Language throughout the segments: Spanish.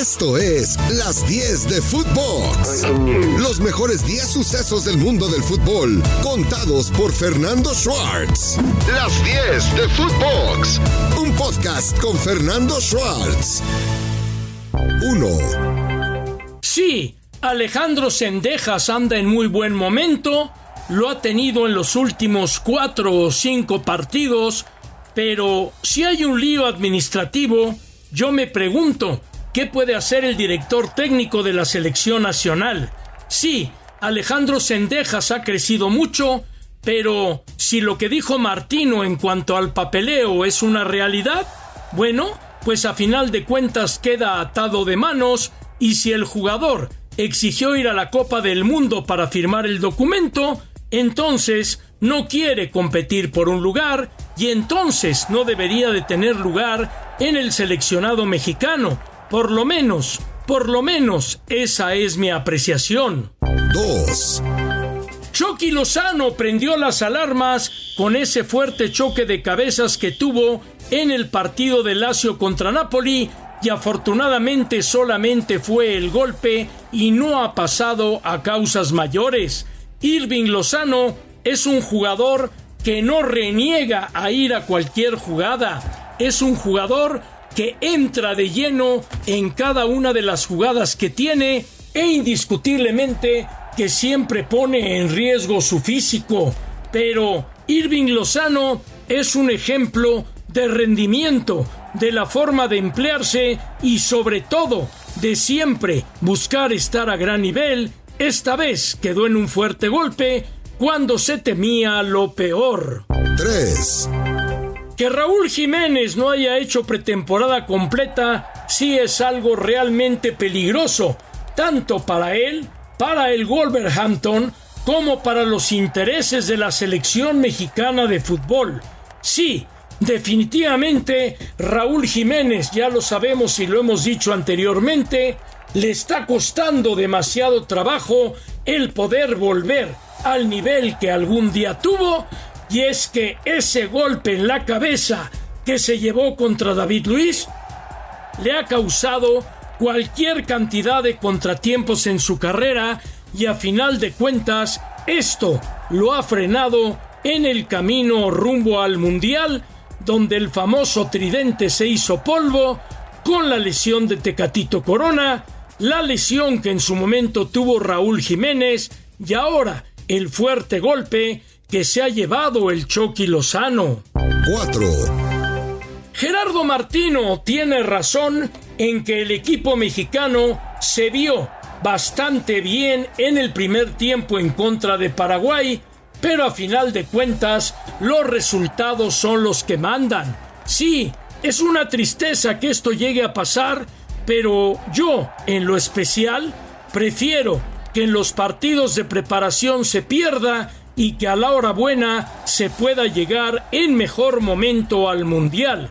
Esto es Las 10 de Footbox. Los mejores 10 sucesos del mundo del fútbol, contados por Fernando Schwartz. Las 10 de Footbox. Un podcast con Fernando Schwartz. 1. Sí, Alejandro Sendejas anda en muy buen momento. Lo ha tenido en los últimos 4 o 5 partidos. Pero si hay un lío administrativo, yo me pregunto, ¿Qué puede hacer el director técnico de la selección nacional? Sí, Alejandro Sendejas ha crecido mucho, pero si lo que dijo Martino en cuanto al papeleo es una realidad, bueno, pues a final de cuentas queda atado de manos y si el jugador exigió ir a la Copa del Mundo para firmar el documento, entonces no quiere competir por un lugar y entonces no debería de tener lugar en el seleccionado mexicano, por lo menos, por lo menos, esa es mi apreciación. 2. Chucky Lozano prendió las alarmas con ese fuerte choque de cabezas que tuvo en el partido de Lazio contra Napoli y afortunadamente solamente fue el golpe y no ha pasado a causas mayores. Irving Lozano es un jugador que no reniega a ir a cualquier jugada. Es un jugador que entra de lleno en cada una de las jugadas que tiene e indiscutiblemente que siempre pone en riesgo su físico. Pero Irving Lozano es un ejemplo de rendimiento, de la forma de emplearse y sobre todo de siempre buscar estar a gran nivel. Esta vez quedó en un fuerte golpe cuando se temía lo peor. 3. Que Raúl Jiménez no haya hecho pretemporada completa sí es algo realmente peligroso, tanto para él, para el Wolverhampton, como para los intereses de la selección mexicana de fútbol. Sí, definitivamente Raúl Jiménez, ya lo sabemos y lo hemos dicho anteriormente, le está costando demasiado trabajo el poder volver al nivel que algún día tuvo y es que ese golpe en la cabeza que se llevó contra David Luis le ha causado cualquier cantidad de contratiempos en su carrera y a final de cuentas esto lo ha frenado en el camino rumbo al Mundial donde el famoso tridente se hizo polvo con la lesión de Tecatito Corona, la lesión que en su momento tuvo Raúl Jiménez y ahora el fuerte golpe que se ha llevado el Chucky Lozano. 4. Gerardo Martino tiene razón en que el equipo mexicano se vio bastante bien en el primer tiempo en contra de Paraguay, pero a final de cuentas los resultados son los que mandan. Sí, es una tristeza que esto llegue a pasar, pero yo, en lo especial, prefiero que en los partidos de preparación se pierda y que a la hora buena se pueda llegar en mejor momento al Mundial.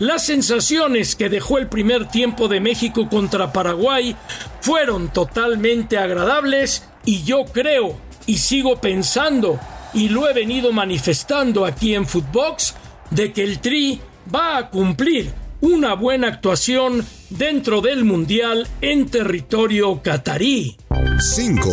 Las sensaciones que dejó el primer tiempo de México contra Paraguay fueron totalmente agradables y yo creo y sigo pensando y lo he venido manifestando aquí en Footbox de que el Tri va a cumplir una buena actuación dentro del Mundial en territorio catarí. 5.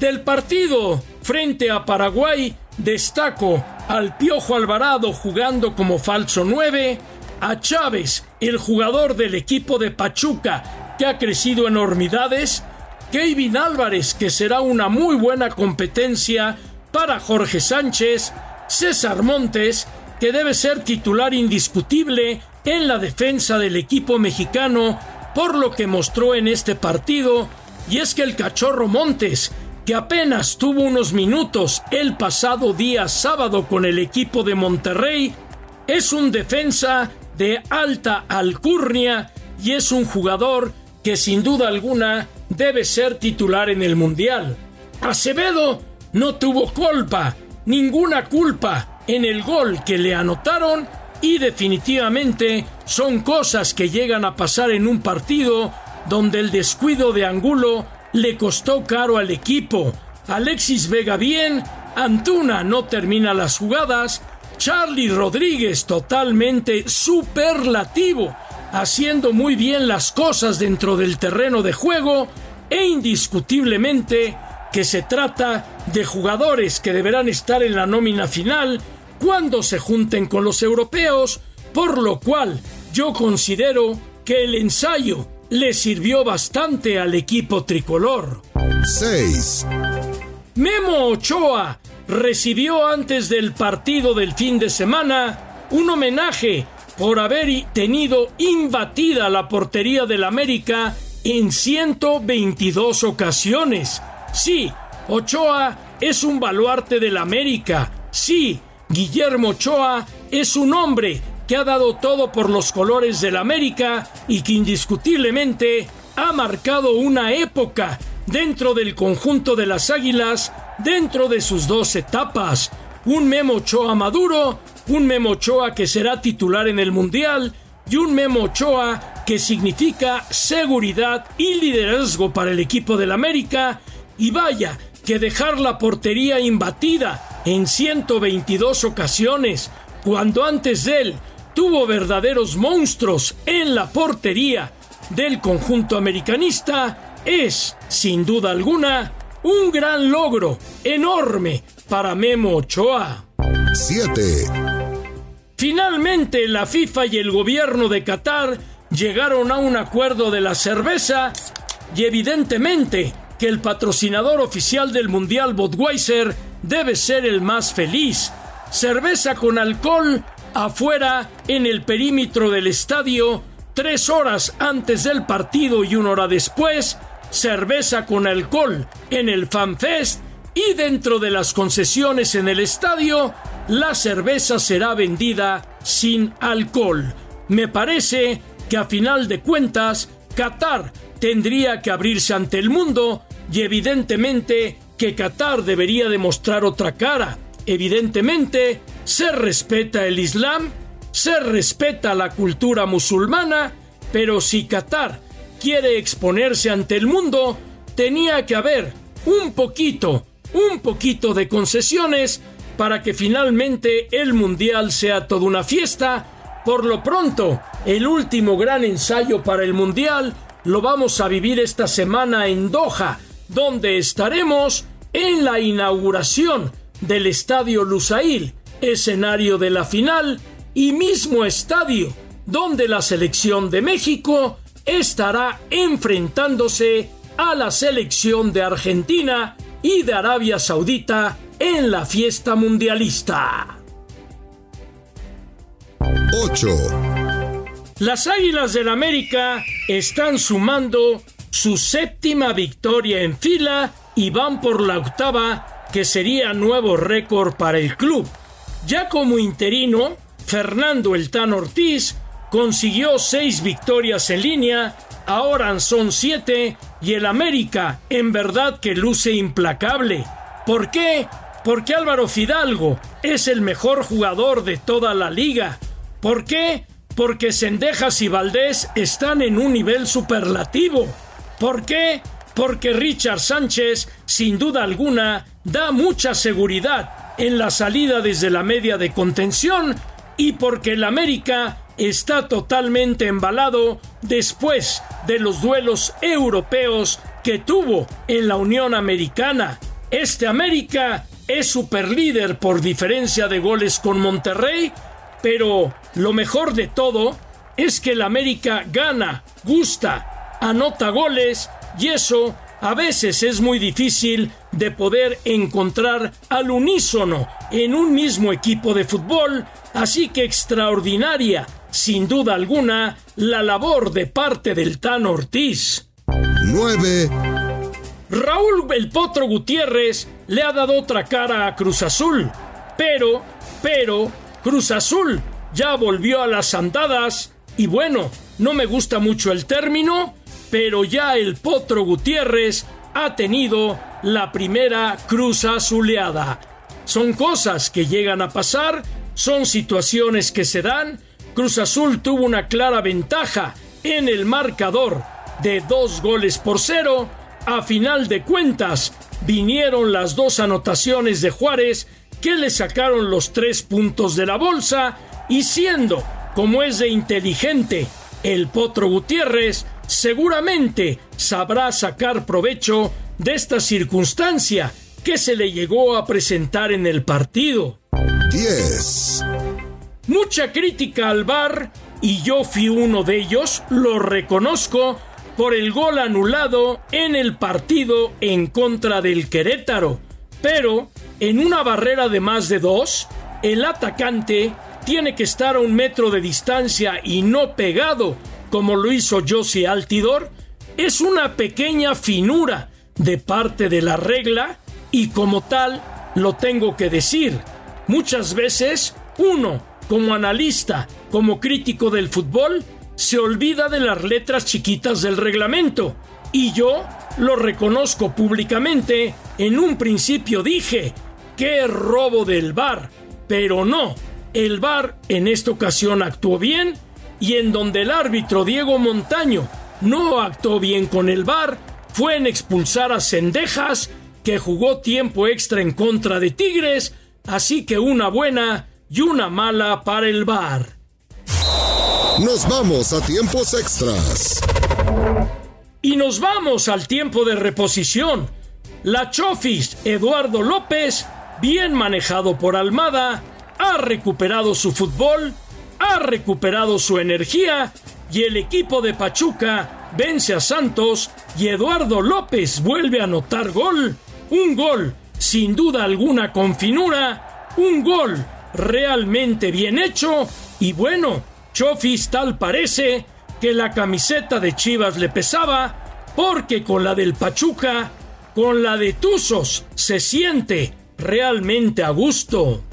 Del partido frente a Paraguay destaco al Piojo Alvarado jugando como falso 9, a Chávez, el jugador del equipo de Pachuca que ha crecido enormidades, Kevin Álvarez que será una muy buena competencia para Jorge Sánchez, César Montes que debe ser titular indiscutible en la defensa del equipo mexicano por lo que mostró en este partido, y es que el cachorro Montes apenas tuvo unos minutos el pasado día sábado con el equipo de Monterrey, es un defensa de alta alcurnia y es un jugador que sin duda alguna debe ser titular en el Mundial. Acevedo no tuvo culpa, ninguna culpa en el gol que le anotaron y definitivamente son cosas que llegan a pasar en un partido donde el descuido de Angulo le costó caro al equipo. Alexis Vega bien, Antuna no termina las jugadas, Charlie Rodríguez totalmente superlativo. haciendo muy bien las cosas dentro del terreno de juego e indiscutiblemente que se trata de jugadores que deberán estar en la nómina final cuando se junten con los europeos, por lo cual yo considero que el ensayo le sirvió bastante al equipo tricolor. 6. Memo Ochoa recibió antes del partido del fin de semana un homenaje por haber tenido imbatida la portería del América en 122 ocasiones. Sí, Ochoa es un baluarte del América. Sí, Guillermo Ochoa es un hombre que ha dado todo por los colores del América y que indiscutiblemente ha marcado una época dentro del conjunto de las Águilas, dentro de sus dos etapas. Un Memo Ochoa maduro, un Memo Ochoa que será titular en el Mundial y un Memo Ochoa que significa seguridad y liderazgo para el equipo del América. Y vaya, que dejar la portería imbatida en 122 ocasiones, cuando antes de él tuvo verdaderos monstruos en la portería del conjunto americanista, es, sin duda alguna, un gran logro enorme para Memo Ochoa. 7. Finalmente, la FIFA y el gobierno de Qatar llegaron a un acuerdo de la cerveza y evidentemente que el patrocinador oficial del Mundial Budweiser debe ser el más feliz. Cerveza con alcohol afuera en el perímetro del estadio, tres horas antes del partido y una hora después, cerveza con alcohol en el FanFest y dentro de las concesiones en el estadio, la cerveza será vendida sin alcohol. Me parece que a final de cuentas, Qatar tendría que abrirse ante el mundo y evidentemente que Qatar debería demostrar otra cara. Evidentemente, se respeta el Islam, se respeta la cultura musulmana, pero si Qatar quiere exponerse ante el mundo, tenía que haber un poquito, un poquito de concesiones para que finalmente el Mundial sea toda una fiesta. Por lo pronto, el último gran ensayo para el Mundial lo vamos a vivir esta semana en Doha, donde estaremos en la inauguración del Estadio Lusail, escenario de la final y mismo estadio donde la selección de México estará enfrentándose a la selección de Argentina y de Arabia Saudita en la fiesta mundialista. 8. Las Águilas del América están sumando su séptima victoria en fila y van por la octava, que sería nuevo récord para el club. Ya como interino, Fernando El Tan Ortiz consiguió seis victorias en línea, ahora son siete y el América en verdad que luce implacable. ¿Por qué? Porque Álvaro Fidalgo es el mejor jugador de toda la liga. ¿Por qué? Porque Sendejas y Valdés están en un nivel superlativo. ¿Por qué? Porque Richard Sánchez, sin duda alguna, da mucha seguridad en la salida desde la media de contención y porque el América está totalmente embalado después de los duelos europeos que tuvo en la Unión Americana. Este América es superlíder por diferencia de goles con Monterrey, pero lo mejor de todo es que el América gana, gusta, anota goles y eso a veces es muy difícil de poder encontrar al unísono en un mismo equipo de fútbol, así que extraordinaria, sin duda alguna, la labor de parte del Tan Ortiz. 9. Raúl El Potro Gutiérrez le ha dado otra cara a Cruz Azul, pero, pero, Cruz Azul ya volvió a las andadas y bueno, no me gusta mucho el término, pero ya el Potro Gutiérrez ha tenido la primera cruz azuleada. Son cosas que llegan a pasar, son situaciones que se dan. Cruz Azul tuvo una clara ventaja en el marcador de dos goles por cero. A final de cuentas, vinieron las dos anotaciones de Juárez que le sacaron los tres puntos de la bolsa y siendo, como es de inteligente, el Potro Gutiérrez seguramente sabrá sacar provecho de esta circunstancia que se le llegó a presentar en el partido. 10. Mucha crítica al VAR y yo fui uno de ellos, lo reconozco, por el gol anulado en el partido en contra del Querétaro. Pero en una barrera de más de dos, el atacante tiene que estar a un metro de distancia y no pegado, como lo hizo Josie Altidor, es una pequeña finura de parte de la regla y como tal lo tengo que decir. Muchas veces uno, como analista, como crítico del fútbol, se olvida de las letras chiquitas del reglamento. Y yo lo reconozco públicamente. En un principio dije, qué robo del VAR. Pero no, el VAR en esta ocasión actuó bien y en donde el árbitro Diego Montaño no actuó bien con el VAR fue en expulsar a Cendejas que jugó tiempo extra en contra de Tigres, así que una buena y una mala para el VAR. Nos vamos a tiempos extras. Y nos vamos al tiempo de reposición. La Chofis Eduardo López, bien manejado por Almada, ha recuperado su fútbol, ha recuperado su energía y el equipo de Pachuca vence a Santos y Eduardo López vuelve a anotar gol. Un gol, sin duda alguna con finura, un gol realmente bien hecho y bueno, Chofis tal parece que la camiseta de Chivas le pesaba porque con la del Pachuca, con la de Tuzos se siente realmente a gusto.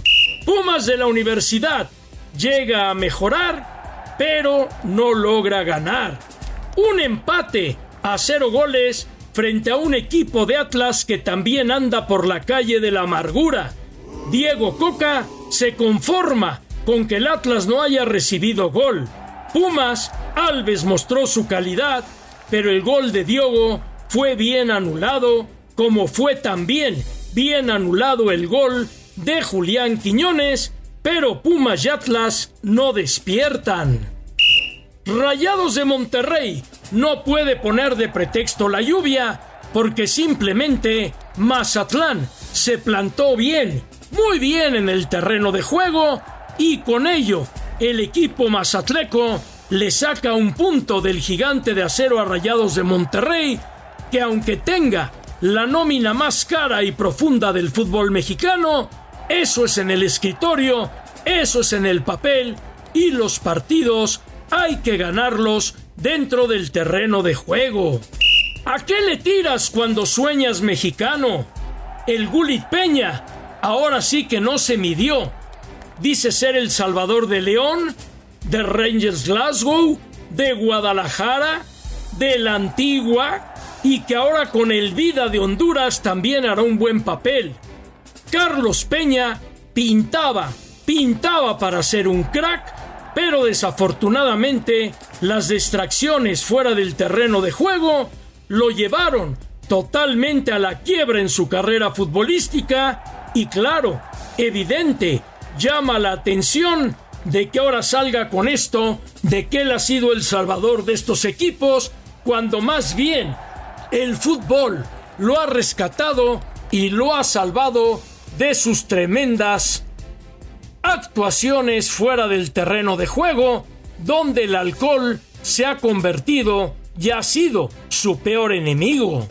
Pumas de la universidad llega a mejorar, pero no logra ganar. Un empate a cero goles frente a un equipo de Atlas que también anda por la calle de la amargura. Diego Coca se conforma con que el Atlas no haya recibido gol. Pumas, Alves mostró su calidad, pero el gol de Diogo fue bien anulado, como fue también bien anulado el gol de Julián Quiñones, pero Pumas y Atlas no despiertan. Rayados de Monterrey no puede poner de pretexto la lluvia porque simplemente Mazatlán se plantó bien, muy bien en el terreno de juego y con ello el equipo mazatleco le saca un punto del gigante de acero a Rayados de Monterrey que aunque tenga la nómina más cara y profunda del fútbol mexicano, eso es en el escritorio, eso es en el papel y los partidos hay que ganarlos dentro del terreno de juego. ¿A qué le tiras cuando sueñas mexicano? El Gulit Peña ahora sí que no se midió. Dice ser el Salvador de León, de Rangers Glasgow, de Guadalajara, de la Antigua y que ahora con el Vida de Honduras también hará un buen papel. Carlos Peña pintaba, pintaba para ser un crack, pero desafortunadamente las distracciones fuera del terreno de juego lo llevaron totalmente a la quiebra en su carrera futbolística y claro, evidente, llama la atención de que ahora salga con esto, de que él ha sido el salvador de estos equipos, cuando más bien el fútbol lo ha rescatado y lo ha salvado de sus tremendas actuaciones fuera del terreno de juego, donde el alcohol se ha convertido y ha sido su peor enemigo.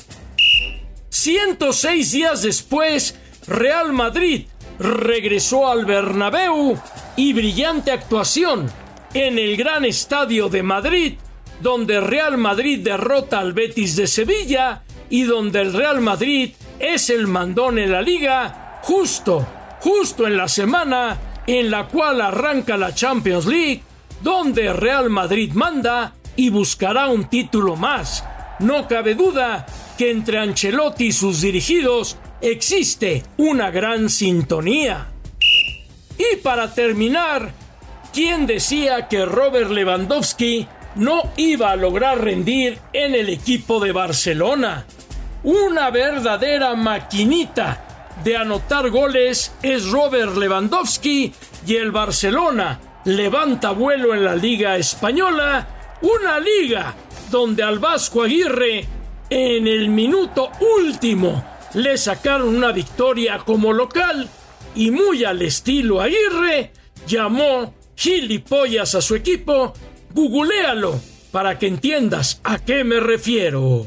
106 días después, Real Madrid regresó al Bernabéu y brillante actuación en el gran estadio de Madrid, donde Real Madrid derrota al Betis de Sevilla y donde el Real Madrid es el mandón en la liga justo, justo en la semana en la cual arranca la Champions League, donde Real Madrid manda y buscará un título más. No cabe duda que entre Ancelotti y sus dirigidos existe una gran sintonía. Y para terminar, ¿quién decía que Robert Lewandowski no iba a lograr rendir en el equipo de Barcelona? Una verdadera maquinita de anotar goles es Robert Lewandowski y el Barcelona levanta vuelo en la Liga Española Una liga donde al Vasco Aguirre en el minuto último le sacaron una victoria como local y muy al estilo Aguirre llamó gilipollas a su equipo. Googlealo para que entiendas a qué me refiero.